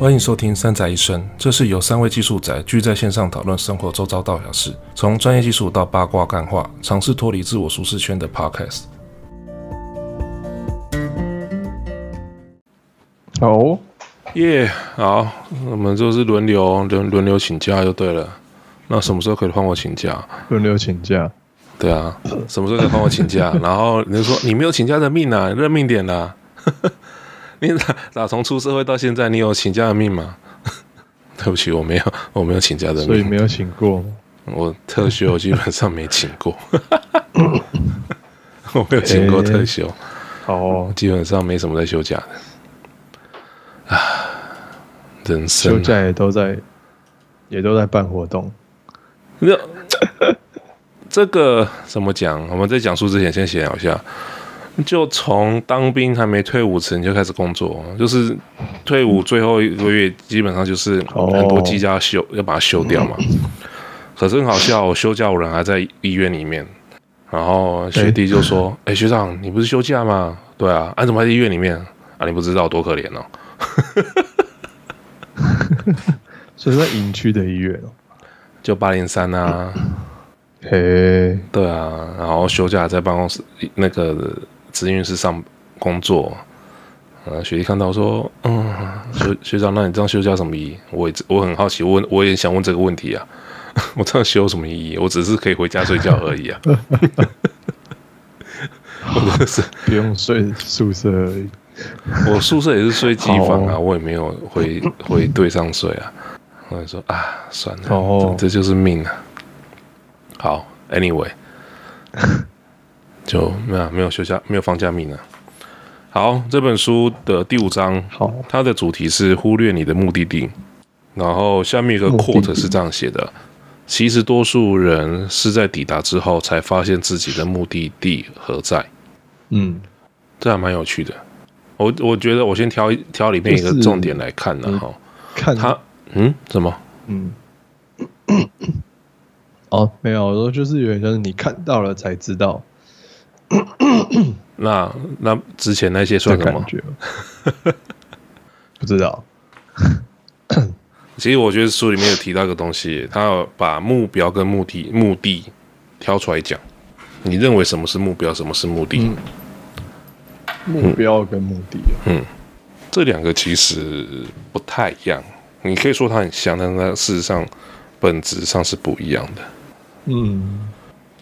欢迎收听《三宅一生》，这是由三位技术宅聚在线上讨论生活周遭大小事，从专业技术到八卦干话，尝试脱离自我舒适圈的 Podcast。好，耶，好，我们就是轮流轮轮流请假就对了。那什么时候可以换我请假？轮流请假。对啊，什么时候可以换我请假？然后你就说你没有请假的命啊，认命点啦。你打打从出社会到现在，你有请假的命吗？对不起，我没有，我没有请假的命，所以没有请过。我特休基本上没请过，我没有请过特休。哦，基本上没什么在休假的。啊，人生、啊、休假也都在，也都在办活动。那这个怎么讲？我们在讲述之前，先闲聊一下。就从当兵还没退伍前就开始工作，就是退伍最后一个月，基本上就是很多机要休，要把它休掉嘛。可是很好笑，我休假我人还在医院里面，然后学弟就说：“哎，学长，你不是休假吗？对啊，你怎么还在医院里面啊？你不知道多可怜哦。”所以在营区的医院哦，就八零三啊。嘿，对啊，然后休假在办公室那个。职员室上工作，呃，学弟看到说，嗯，学学长，那你这样休假什么意义？我也我很好奇，问我也想问这个问题啊，我这样休什么意义？我只是可以回家睡觉而已啊，我不是不用睡宿舍而已，我宿舍也是睡机房啊，我也没有回回队上睡啊，我就说啊，算了，哦，这就是命啊。好，Anyway。就没有没有休假，没有放假命啊。好，这本书的第五章，好，它的主题是忽略你的目的地。然后下面一个 quote 是这样写的：其实多数人是在抵达之后才发现自己的目的地何在。嗯，这还蛮有趣的。我我觉得我先挑挑里面一个重点来看呢。哈，看他，嗯，什么？嗯，哦，没有，我说就是有点像是你看到了才知道。那那之前那些算什么？不知道。其实我觉得书里面有提到一个东西，他要把目标跟目的目的挑出来讲。你认为什么是目标，什么是目的？嗯、目标跟目的、啊嗯，嗯，这两个其实不太一样。你可以说它很像，但是它事实上本质上是不一样的。嗯。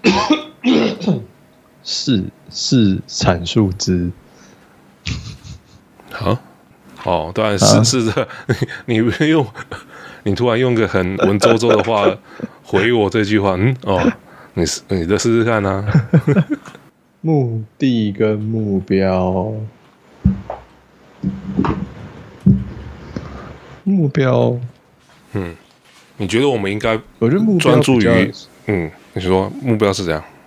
是是阐述之，好，哦，当然是是的。你你用你突然用个很文绉绉的话 回我这句话，嗯哦，你试你再试试看啊。目的跟目标，目标，嗯，你觉得我们应该？我觉得目标专注于，嗯，你说目标是怎样，嗯。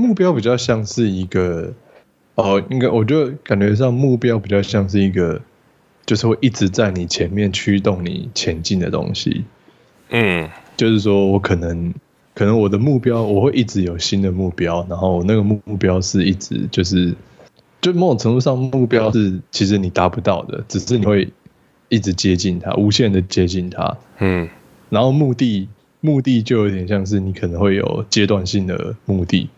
目标比较像是一个，哦，应该我就感觉上目标比较像是一个，就是会一直在你前面驱动你前进的东西。嗯，就是说我可能，可能我的目标我会一直有新的目标，然后那个目标是一直就是，就某种程度上目标是其实你达不到的，只是你会一直接近它，无限的接近它。嗯，然后目的目的就有点像是你可能会有阶段性的目的。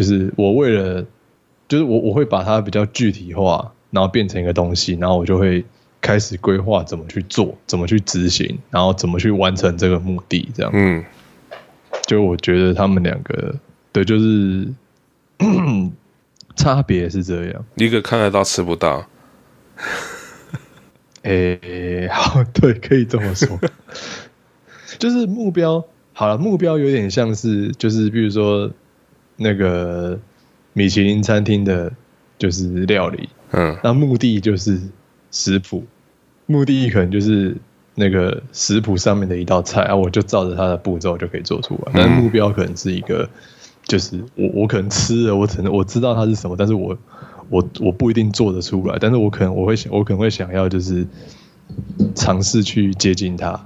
就是我为了，就是我我会把它比较具体化，然后变成一个东西，然后我就会开始规划怎么去做，怎么去执行，然后怎么去完成这个目的，这样。嗯，就我觉得他们两个，对，就是 差别是这样，一个看得到吃不到。哎、欸，好，对，可以这么说。就是目标好了，目标有点像是，就是比如说。那个米其林餐厅的，就是料理，嗯，那目的就是食谱，目的可能就是那个食谱上面的一道菜啊，我就照着它的步骤就可以做出来。但目标可能是一个，就是我我可能吃了，我可能我知道它是什么，但是我我我不一定做得出来，但是我可能我会想，我可能会想要就是尝试去接近它。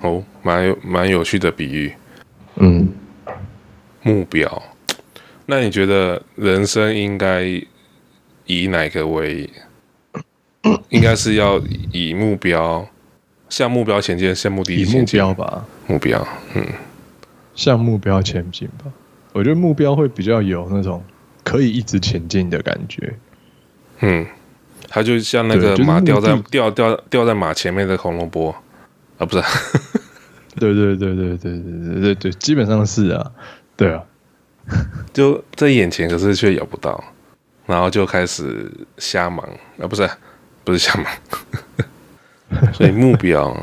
哦，蛮有蛮有趣的比喻，嗯，目标。那你觉得人生应该以哪个为应该是要以目标向目标前进，向目的地前进？以目标吧，目标，嗯，向目标前进吧。我觉得目标会比较有那种可以一直前进的感觉。嗯，它就像那个马吊在吊吊吊在马前面的红萝卜啊，不是？对对对对对对对对对，基本上是啊，对啊，就在眼前，可是却咬不到，然后就开始瞎忙啊，不是，不是瞎忙，所以目标，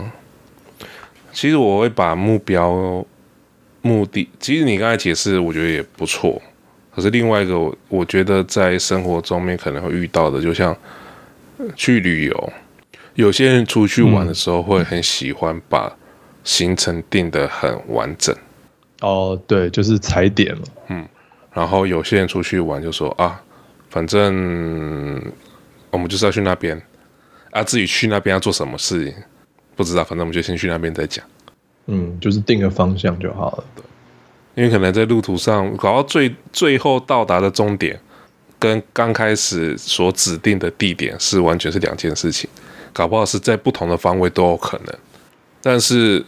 其实我会把目标目的，其实你刚才解释，我觉得也不错。可是另外一个，我我觉得在生活中面可能会遇到的，就像去旅游，有些人出去玩的时候会很喜欢把行程定得很完整。哦，对，就是踩点嘛。嗯，然后有些人出去玩就说啊，反正我们就是要去那边啊，至于去那边要做什么事情，不知道，反正我们就先去那边再讲。嗯，就是定个方向就好了。对因为可能在路途上搞到最最后到达的终点，跟刚开始所指定的地点是完全是两件事情，搞不好是在不同的方位都有可能。但是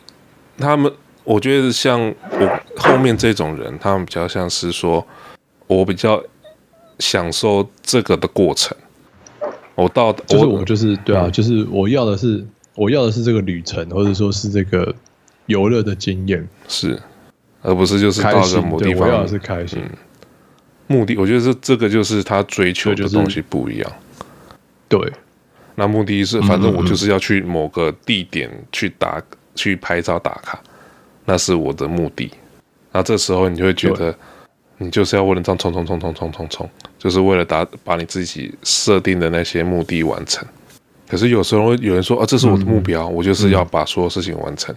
他们，我觉得像我后面这种人，他们比较像是说，我比较享受这个的过程。我到就是我就是对啊，就是我要的是我要的是这个旅程，或者说是这个游乐的经验是。而不是就是到个某地方，我要的是开心。嗯，目的，我觉得这这个就是他追求的东西不一样。对，那目的是，反正我就是要去某个地点去打、嗯、去拍照打卡，那是我的目的。那这时候你就会觉得，你就是要为了这样冲冲冲冲冲冲冲，就是为了达把你自己设定的那些目的完成。可是有时候有人说啊，这是我的目标，嗯、我就是要把所有事情完成。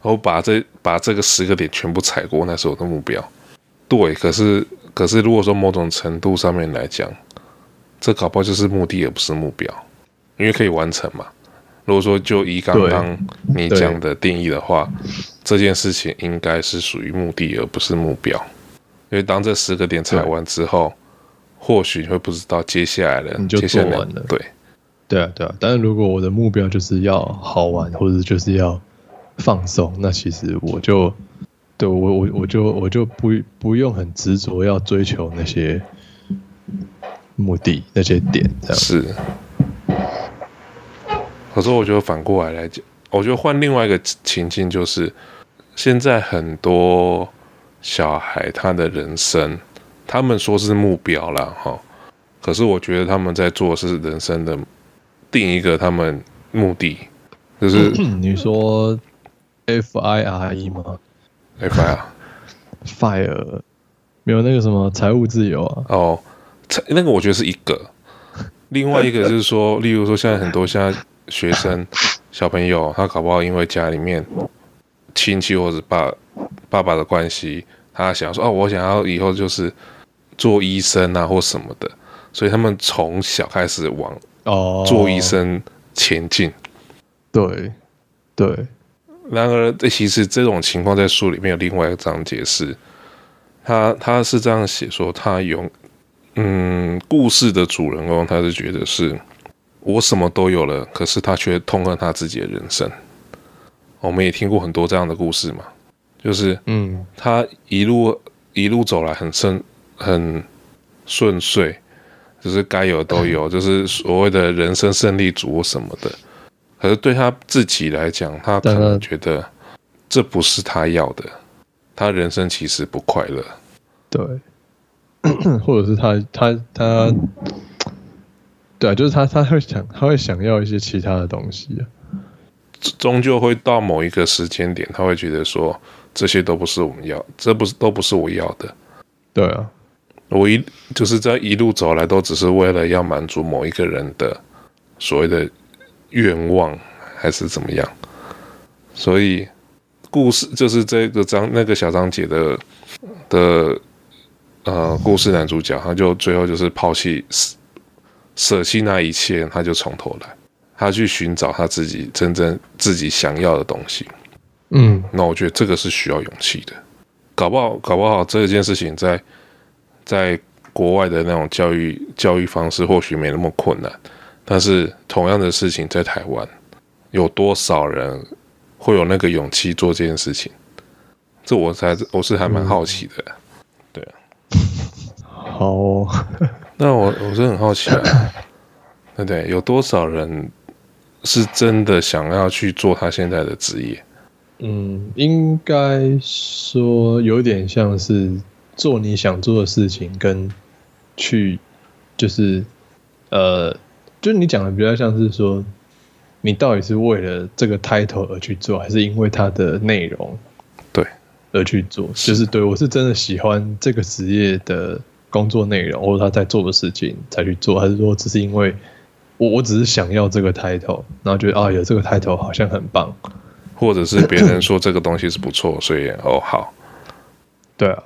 然后把这把这个十个点全部踩过，那是我的目标。对，可是可是，如果说某种程度上面来讲，这搞不好就是目的，而不是目标，因为可以完成嘛。如果说就以刚刚你讲的定义的话，这件事情应该是属于目的，而不是目标。因为当这十个点踩完之后，或许你会不知道接下来的你就做完了。对，对啊，对啊。但是如果我的目标就是要好玩，或者就是要。放松，那其实我就对我我我就我就不不用很执着要追求那些目的那些点这样是。可是我觉得反过来来讲，我觉得换另外一个情境，就是现在很多小孩他的人生，他们说是目标啦哈，可是我觉得他们在做是人生的定一个他们目的，就是 你说。F I R E 吗？F I R，Fire，没有那个什么财务自由啊？哦，那个我觉得是一个，另外一个就是说，例如说现在很多现在学生 小朋友，他搞不好因为家里面亲戚或者爸爸爸的关系，他想说哦，我想要以后就是做医生啊或什么的，所以他们从小开始往哦做医生前进。对，对。然而，这其实这种情况在书里面有另外一个章节是，他他是这样写说，他有嗯，故事的主人公他是觉得是我什么都有了，可是他却痛恨他自己的人生。我们也听过很多这样的故事嘛，就是嗯，他一路一路走来很顺很顺遂，就是该有都有，就是所谓的人生胜利组什么的。可是对他自己来讲，他可能觉得这不是他要的，他人生其实不快乐。对，或者是他他他，对啊，就是他他会想他会想要一些其他的东西啊，终究会到某一个时间点，他会觉得说这些都不是我们要，这不是都不是我要的。对啊，我一就是在一路走来都只是为了要满足某一个人的所谓的。愿望还是怎么样？所以故事就是这个章那个小章节的的呃故事男主角，他就最后就是抛弃舍弃那一切，他就从头来，他去寻找他自己真正自己想要的东西。嗯，那我觉得这个是需要勇气的。搞不好搞不好这件事情在在国外的那种教育教育方式或许没那么困难。但是同样的事情在台湾，有多少人会有那个勇气做这件事情？这我才我是还蛮好奇的。嗯、对啊，好、哦，那我我是很好奇啊，对不对？有多少人是真的想要去做他现在的职业？嗯，应该说有点像是做你想做的事情，跟去就是呃，就是你讲的比较像是说，你到底是为了这个 title 而去做，还是因为它的内容对而去做？就是对我是真的喜欢这个职业的工作内容，或者他在做的事情才去做，还是说只是因为我我只是想要这个 title，然后觉得啊有这个 title 好像很棒。或者是别人说这个东西是不错，所以哦好，对啊，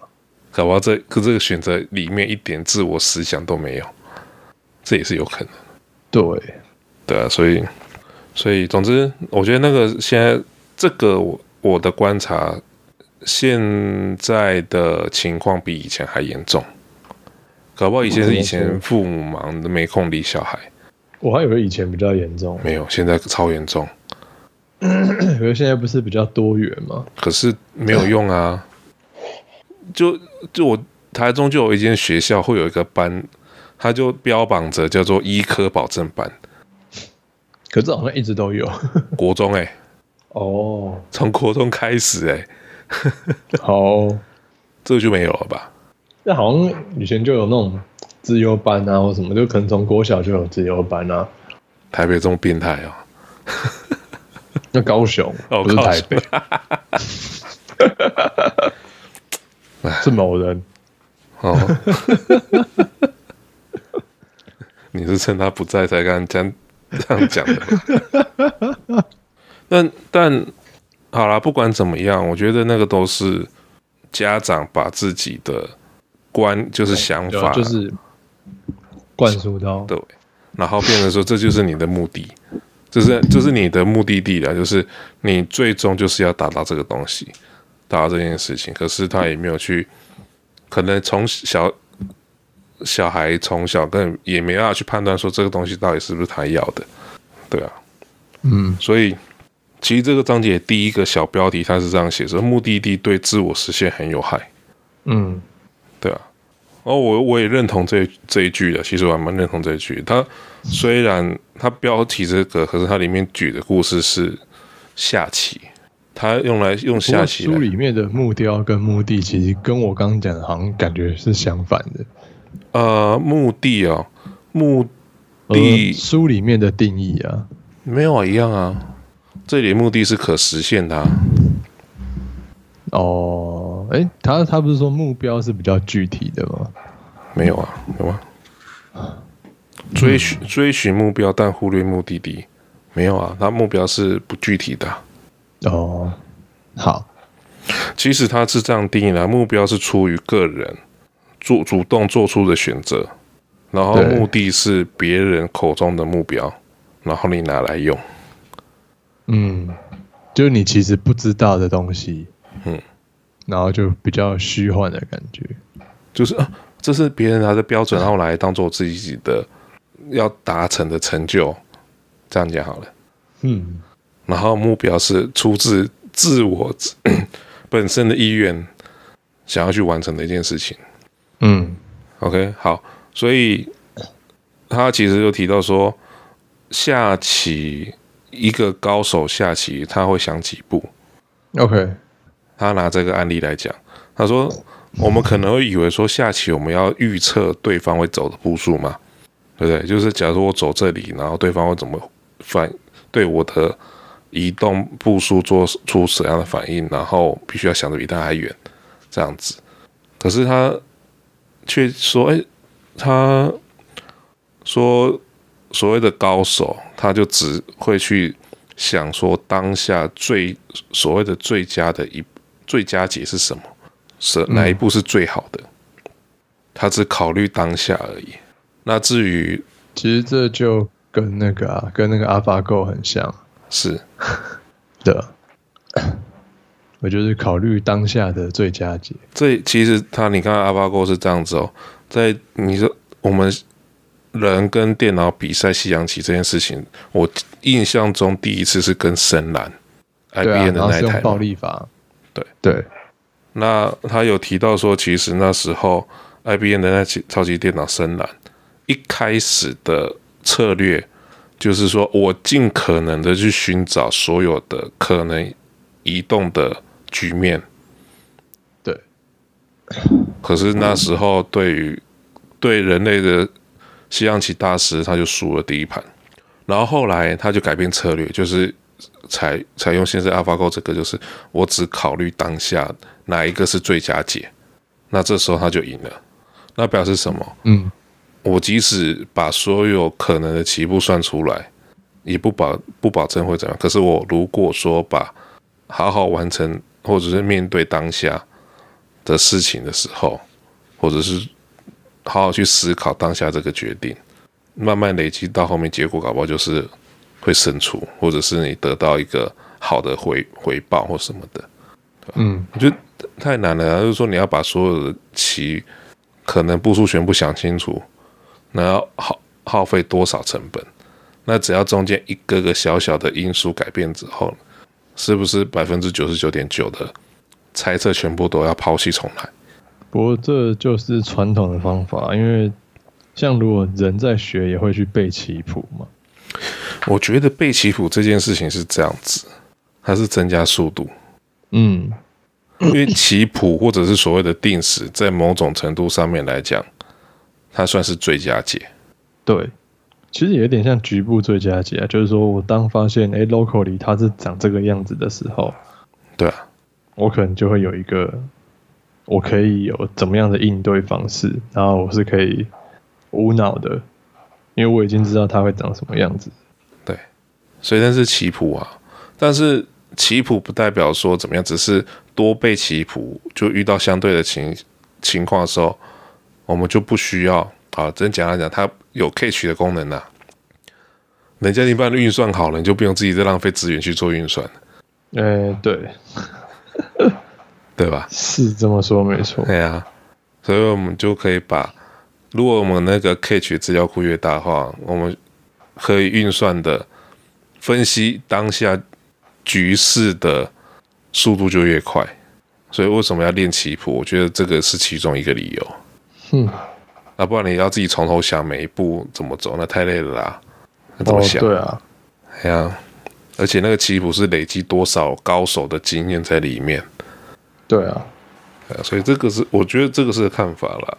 搞不好这可这个选择里面一点自我思想都没有，这也是有可能。对，对啊，所以所以总之，我觉得那个现在这个我我的观察，现在的情况比以前还严重。搞不好以前是以前父母忙的没空理小孩，我还以为以前比较严重，没有，现在超严重。可是现在不是比较多元吗？可是没有用啊！就就我台中就有一间学校会有一个班，他就标榜着叫做医科保证班。可是好像一直都有 国中哎、欸，哦，从国中开始哎、欸，好，这个就没有了吧？那好像以前就有那种自优班啊，或什么，就可能从国小就有自优班啊。台北这么变态哦。那高雄，哦、不是台北，是某人哦。你是趁他不在才敢这样这样讲的？但但好啦，不管怎么样，我觉得那个都是家长把自己的观，就是想法，就是灌输到对，然后变成说这就是你的目的。这是这是你的目的地了，就是你最终就是要达到这个东西，达到这件事情。可是他也没有去，可能从小小孩从小跟也没办法去判断说这个东西到底是不是他要的，对啊，嗯，所以其实这个章节第一个小标题他是这样写说，目的地对自我实现很有害，嗯，对啊。哦，我我也认同这这一句的，其实我还蛮认同这一句。它虽然他标题这个，可是它里面举的故事是下棋，它用来用下棋。书里面的目标跟目的，其实跟我刚刚讲的，好像感觉是相反的。呃，目的哦，目的书里面的定义啊，没有啊，一样啊。这里的目的是可实现的啊。哦，哎，他他不是说目标是比较具体的吗？没有啊，有吗？追寻追寻目标，但忽略目的地，没有啊。他目标是不具体的。哦，好，其实他是这样定义的：目标是出于个人做主动做出的选择，然后目的是别人口中的目标，然后你拿来用。嗯，就是你其实不知道的东西。嗯，然后就比较虚幻的感觉，就是啊，这是别人拿的标准，然后来当做自己的要达成的成就，这样讲好了。嗯，然后目标是出自自我 本身的意愿，想要去完成的一件事情。嗯，OK，好，所以他其实就提到说，下棋一个高手下棋他会想几步？OK。他拿这个案例来讲，他说：“我们可能会以为说下棋我们要预测对方会走的步数嘛，对不对？就是假如说我走这里，然后对方会怎么反对我的移动步数做出什么样的反应，然后必须要想的比他还远，这样子。可是他却说：‘哎，他说所谓的高手，他就只会去想说当下最所谓的最佳的一。’最佳解是什么？是哪一步是最好的？嗯、他只考虑当下而已。那至于，其实这就跟那个啊，跟那个 AlphaGo 很像。是 的，我就是考虑当下的最佳解。这其实他，你看 AlphaGo 是这样子哦，在你说我们人跟电脑比赛西洋棋这件事情，我印象中第一次是跟深蓝 IBM 的那一台暴力法。对。对，那他有提到说，其实那时候 IBM 的那台超级电脑深蓝一开始的策略就是说我尽可能的去寻找所有的可能移动的局面。对，可是那时候对于对人类的西洋棋大师，他就输了第一盘，然后后来他就改变策略，就是采采用现在 AlphaGo 这个，就是我只考虑当下哪一个是最佳解，那这时候他就赢了。那表示什么？嗯，我即使把所有可能的棋步算出来，也不保不保证会怎样。可是我如果说把好好完成，或者是面对当下的事情的时候，或者是好好去思考当下这个决定，慢慢累积到后面，结果搞不好就是会胜出，或者是你得到一个好的回回报或什么的。嗯，我觉得太难了啊，就是说你要把所有的棋。可能步数全部想清楚，那要耗耗费多少成本？那只要中间一个个小小的因素改变之后，是不是百分之九十九点九的猜测全部都要抛弃重来？不过这就是传统的方法，因为像如果人在学，也会去背棋谱嘛。我觉得背棋谱这件事情是这样子，它是增加速度。嗯。因为棋谱或者是所谓的定时，在某种程度上面来讲，它算是最佳解。对，其实也有点像局部最佳解啊，就是说我当发现哎，locally 它是长这个样子的时候，对啊，我可能就会有一个，我可以有怎么样的应对方式，然后我是可以无脑的，因为我已经知道它会长什么样子。对，所以那是棋谱啊，但是。棋谱不代表说怎么样，只是多背棋谱，就遇到相对的情情况的时候，我们就不需要啊。真简单讲，它有 catch 的功能呐、啊。人家一般运算好了，你就不用自己再浪费资源去做运算。呃、欸，对，对吧？是这么说没错。对啊，所以我们就可以把，如果我们那个 catch 资料库越大的话，我们可以运算的分析当下。局势的速度就越快，所以为什么要练棋谱？我觉得这个是其中一个理由。嗯，那不然你要自己从头想每一步怎么走，那太累了啦。那怎么想？哦、对啊，哎呀，而且那个棋谱是累积多少高手的经验在里面。对啊，所以这个是我觉得这个是个看法啦。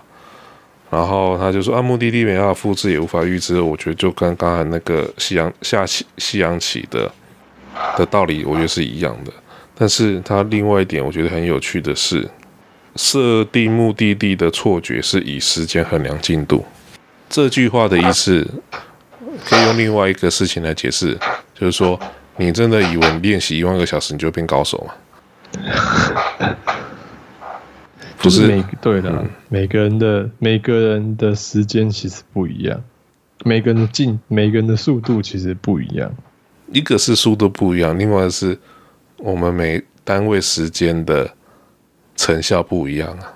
然后他就说啊，目的地没办法复制，也无法预知。我觉得就跟刚才那个夕阳下棋西洋棋的。的道理我觉得是一样的，但是他另外一点我觉得很有趣的是，设定目的地的错觉是以时间衡量进度。这句话的意思可以用另外一个事情来解释，就是说，你真的以为练习一万个小时你就变高手吗？不是，每对的，嗯，每个人的每个人的时间其实不一样，每个人的进，每个人的速度其实不一样。一个是速度不一样，另外是我们每单位时间的成效不一样啊。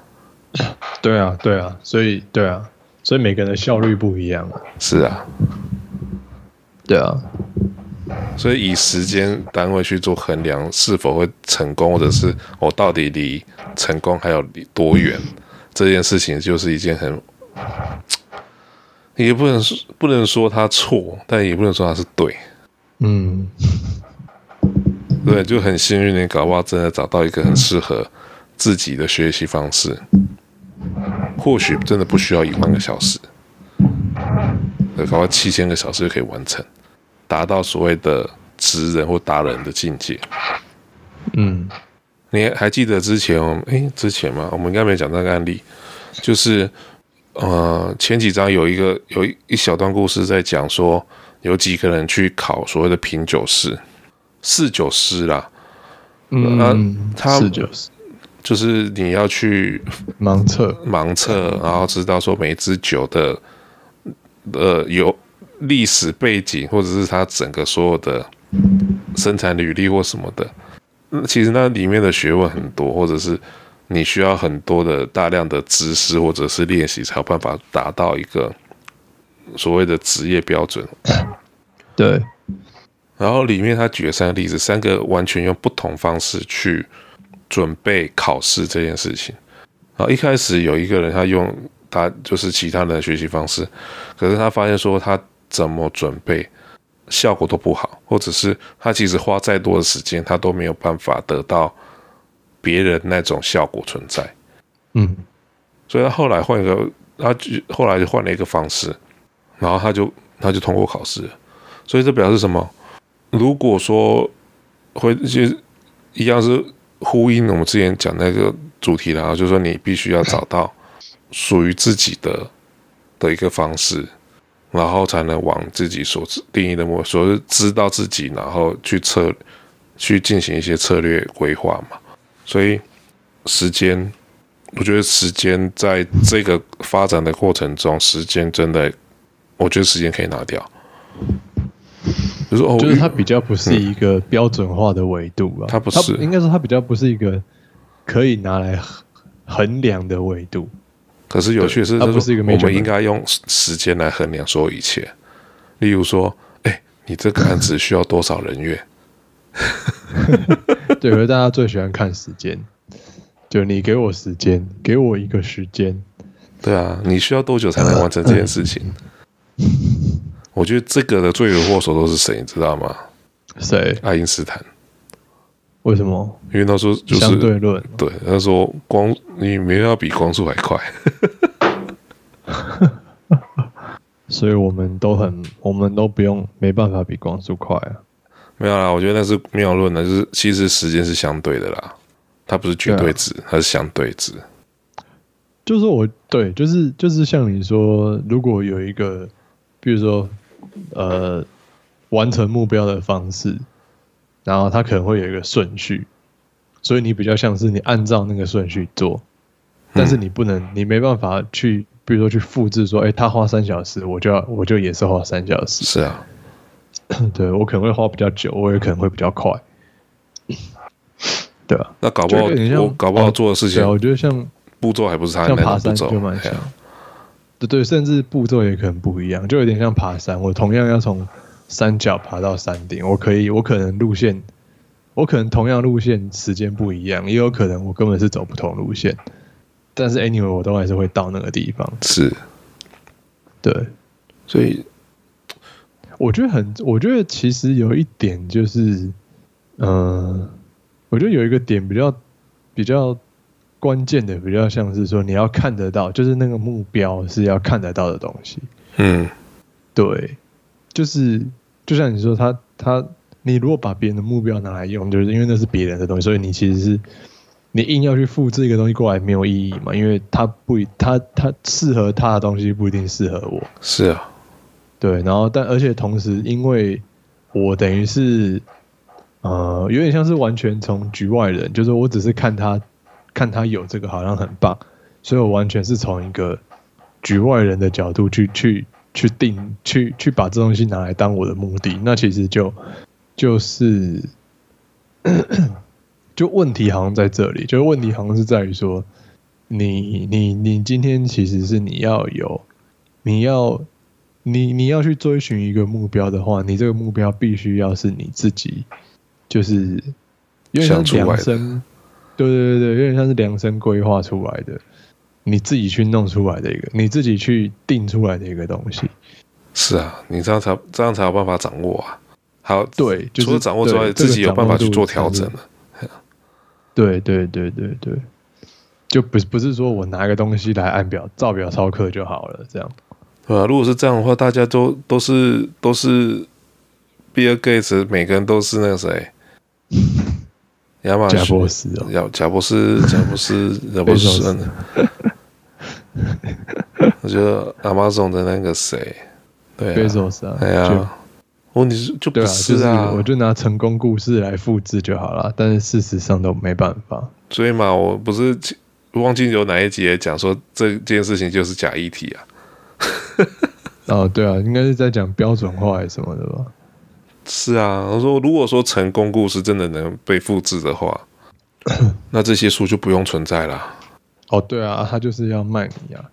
对啊，对啊，所以对啊，所以每个人的效率不一样啊。是啊，对啊，所以以时间单位去做衡量是否会成功，或者是我到底离成功还有离多远，这件事情就是一件很，也不能说不能说他错，但也不能说他是对。嗯，对，就很幸运，你搞不好真的找到一个很适合自己的学习方式，或许真的不需要一万个小时，对，搞不好七千个小时就可以完成，达到所谓的职人或达人的境界。嗯，你还记得之前我们哎之前吗？我们应该没讲那个案例，就是呃前几章有一个有一一小段故事在讲说。有几个人去考所谓的品酒师、侍酒师啦，嗯，呃、他侍酒师就是你要去盲测，盲测，然后知道说每一支酒的呃有历史背景，或者是他整个所有的生产履历或什么的。其实那里面的学问很多，或者是你需要很多的大量的知识或者是练习，才有办法达到一个。所谓的职业标准。对。然后里面他举了三个例子，三个完全用不同方式去准备考试这件事情。然后一开始有一个人他用他就是其他人的学习方式，可是他发现说他怎么准备效果都不好，或者是他其实花再多的时间，他都没有办法得到别人那种效果存在。嗯，所以他后来换一个，他就后来就换了一个方式，然后他就他就通过考试。所以这表示什么？如果说会就一样是呼应我们之前讲那个主题的啊，就是说你必须要找到属于自己的的一个方式，然后才能往自己所定义的目标，所知道自己，然后去策去进行一些策略规划嘛。所以时间，我觉得时间在这个发展的过程中，时间真的，我觉得时间可以拿掉。就是哦，就是它比较不是一个标准化的维度吧？它不是，应该说它比较不是一个可以拿来衡量的维度。可是有趣的是，它不是一个，我们应该用时间来衡量所有一切。例如说，哎、欸，你这个案子需要多少人员？对，因为大家最喜欢看时间，就你给我时间，给我一个时间。对啊，你需要多久才能完成这件事情？我觉得这个的罪魁祸首都是谁，你知道吗？谁？爱因斯坦。为什么？因为他说就是相对论。对，他说光你没有要比光速还快。所以我们都很，我们都不用，没办法比光速快啊。没有啦，我觉得那是谬论的，就是其实时间是相对的啦，它不是绝对值，它是相对值。就是我对，就是就是像你说，如果有一个，比如说。呃，完成目标的方式，然后它可能会有一个顺序，所以你比较像是你按照那个顺序做，但是你不能，你没办法去，比如说去复制说，哎，他花三小时，我就要，我就也是花三小时。是啊，对，我可能会花比较久，我也可能会比较快。对啊，那搞不好我搞不好做的事情，我觉得像步骤还不是他像爬山就蛮像。对对，甚至步骤也可能不一样，就有点像爬山。我同样要从山脚爬到山顶，我可以，我可能路线，我可能同样路线时间不一样，也有可能我根本是走不同路线。但是 anyway，我都还是会到那个地方。是，对，所以我觉得很，我觉得其实有一点就是，嗯、呃，我觉得有一个点比较比较。关键的比较像是说，你要看得到，就是那个目标是要看得到的东西。嗯，对，就是就像你说，他他，你如果把别人的目标拿来用，就是因为那是别人的东西，所以你其实是你硬要去复制一个东西过来没有意义嘛，因为他不他他适合他的东西不一定适合我。是啊，对，然后但而且同时，因为我等于是呃，有点像是完全从局外人，就是我只是看他。看他有这个好像很棒，所以我完全是从一个局外人的角度去去去定去去把这东西拿来当我的目的，那其实就就是 就问题好像在这里，就是问题好像是在于说，你你你今天其实是你要有你要你你要去追寻一个目标的话，你这个目标必须要是你自己就是因为像量身。对对对对，有点像是量身规划出来的，你自己去弄出来的一个，你自己去定出来的一个东西。是啊，你这样才这样才有办法掌握啊。好对，就是、除了掌握之外，自己有办法去做调整了。对对对对对，就不是不是说我拿一个东西来按表照表操课就好了，这样。对啊，如果是这样的话，大家都都是都是比尔盖茨，每个人都是那个谁。亚马逊，贾伯斯哦，贾贾伯斯，贾伯斯，贾 我觉得 Amazon 的那个谁，对啊，贝索啊，哎呀，问题是就不是啊，我就拿成功故事来复制就好了，但是事实上都没办法。所以嘛，我不是忘记有哪一集也讲说这件事情就是假议题啊。哦，对啊，应该是在讲标准化还是什么的吧。是啊，我说如果说成功故事真的能被复制的话，那这些书就不用存在了。哦，对啊，他就是要卖你啊，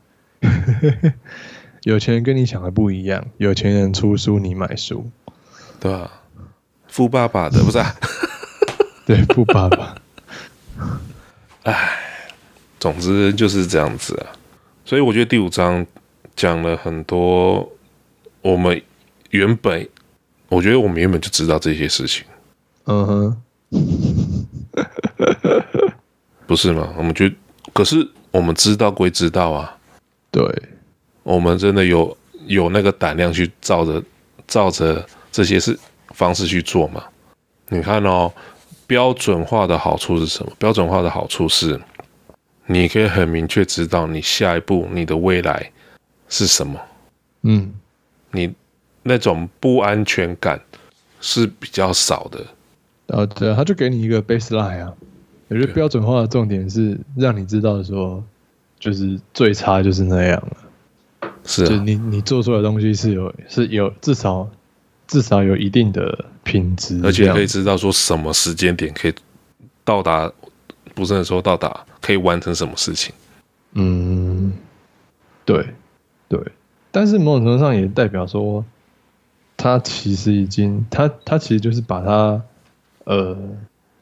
有钱人跟你想的不一样，有钱人出书，你买书，对吧、啊？富爸爸的不是、啊？对，富爸爸。哎，总之就是这样子啊。所以我觉得第五章讲了很多我们原本，我觉得我们原本就知道这些事情。嗯哼，不是吗？我们觉得，可是我们知道归知道啊。对，我们真的有有那个胆量去照着照着这些事方式去做嘛？你看哦，标准化的好处是什么？标准化的好处是，你可以很明确知道你下一步你的未来是什么。嗯，你那种不安全感是比较少的。啊，对啊，他就给你一个 baseline 啊。我觉得标准化的重点是让你知道说，就是最差就是那样了。是啊，就你你做出来的东西是有是有至少至少有一定的品质，而且可以知道说什么时间点可以到达，不是说到达可以完成什么事情。嗯，对对，但是某种程度上也代表说，他其实已经他他其实就是把它呃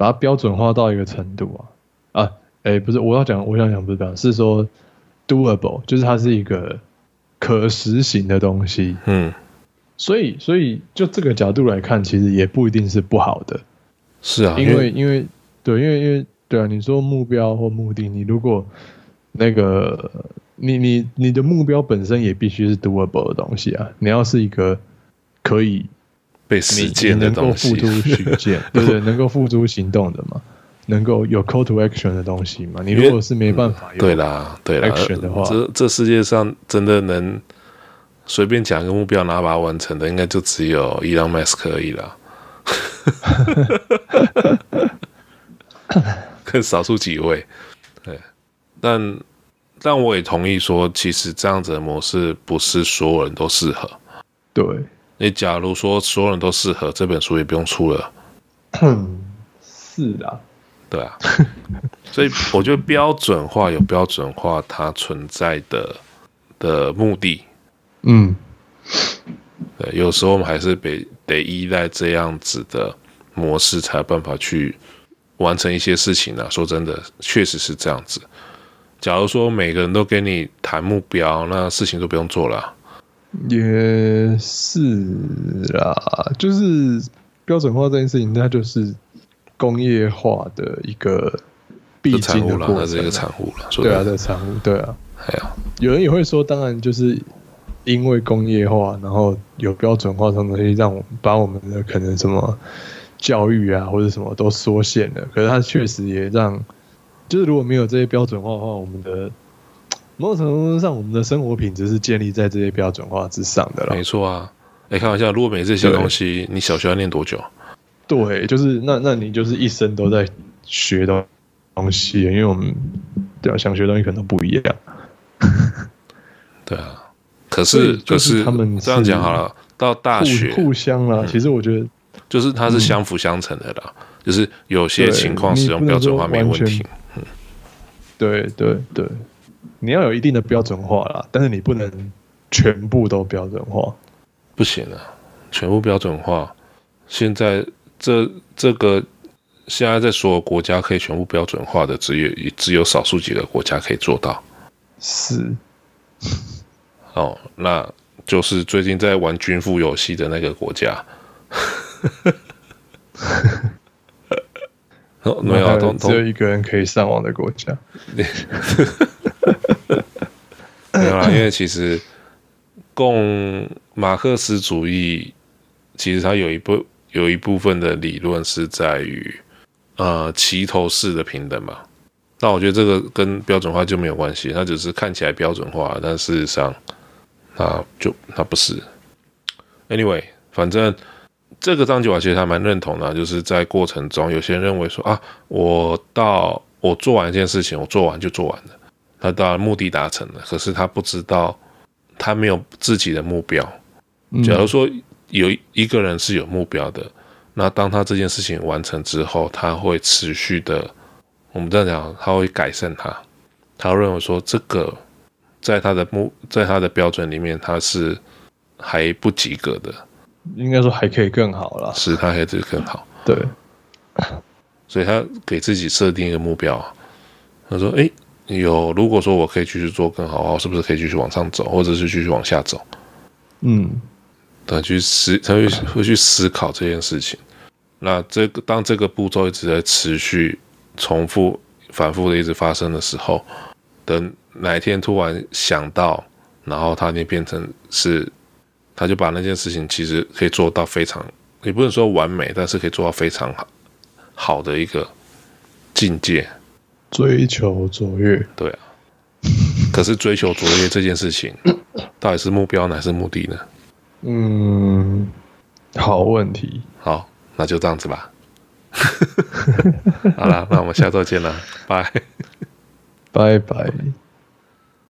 把它标准化到一个程度啊。啊，哎、欸，不是我要讲我想讲不是标准，是说 doable，就是它是一个。可实行的东西，嗯，所以所以就这个角度来看，其实也不一定是不好的，是啊，因为因为对，因为因为对啊，你说目标或目的，你如果那个你你你的目标本身也必须是 doable 的东西啊，你要是一个可以被实践的东西，能够付诸 实践，对对，能够付诸行动的嘛。能够有 call to action 的东西嘛？你如果是没办法有对啦，对啦，action 的话，这这世界上真的能随便讲一个目标，拿把它完成的，应该就只有伊朗 Mask 而已啦。更少数几位，对，但但我也同意说，其实这样子的模式不是所有人都适合。对，你假如说所有人都适合，这本书也不用出了。是的。对啊，所以我觉得标准化有标准化它存在的的目的，嗯，对，有时候我们还是得得依赖这样子的模式，才有办法去完成一些事情呢、啊。说真的，确实是这样子。假如说每个人都跟你谈目标，那事情都不用做了、啊。也是啦，就是标准化这件事情，它就是。工业化的一个必经的过程，它是一个产物了。对啊，这产物，对啊。还有，有人也会说，当然就是因为工业化，然后有标准化这种东西，让我们把我们的可能什么教育啊或者什么都缩限了。可是它确实也让，就是如果没有这些标准化的话，我们的某种程度上，我们的生活品质是建立在这些标准化之上的了。没错啊，哎，开玩笑，如果没这些东西，你小学要念多久？对，就是那那你就是一生都在学东东西，因为我们对啊，想学的东西可能都不一样。对啊，可是可是他们这样讲好了，到大学互相啦，其实我觉得就是它是相辅相成的啦，就是有些情况使用标准化没问题。嗯，对对对，你要有一定的标准化啦，但是你不能全部都标准化，不行啊，全部标准化，现在。这这个现在在所有国家可以全部标准化的，只有只有少数几个国家可以做到。是，哦，那就是最近在玩军富游戏的那个国家。哦，没有，都只有一个人可以上网的国家。没有啦，因为其实共马克思主义其实它有一部。有一部分的理论是在于，呃，齐头式的平等嘛。那我觉得这个跟标准化就没有关系，它只是看起来标准化，但事实上，那就那不是。Anyway，反正这个章节我其实还蛮认同的，就是在过程中，有些人认为说啊，我到我做完一件事情，我做完就做完了，他当然目的达成了，可是他不知道，他没有自己的目标。假如说。有一个人是有目标的，那当他这件事情完成之后，他会持续的，我们这样讲，他会改善他，他会认为说这个在他的目，在他的标准里面，他是还不及格的。应该说还可以更好了，是他可以更好。对，所以他给自己设定一个目标。他说：“哎，有如果说我可以继续做更好，我是不是可以继续往上走，或者是继续往下走？”嗯，他去思，他会会去思考这件事情。那这个当这个步骤一直在持续、重复、反复的一直发生的时候，等哪一天突然想到，然后他就变成是。他就把那件事情其实可以做到非常，也不能说完美，但是可以做到非常好好的一个境界。追求卓越，对啊。可是追求卓越这件事情，到底是目标还是目的呢？嗯，好问题。好，那就这样子吧。好了，那我们下周见了，拜 拜拜。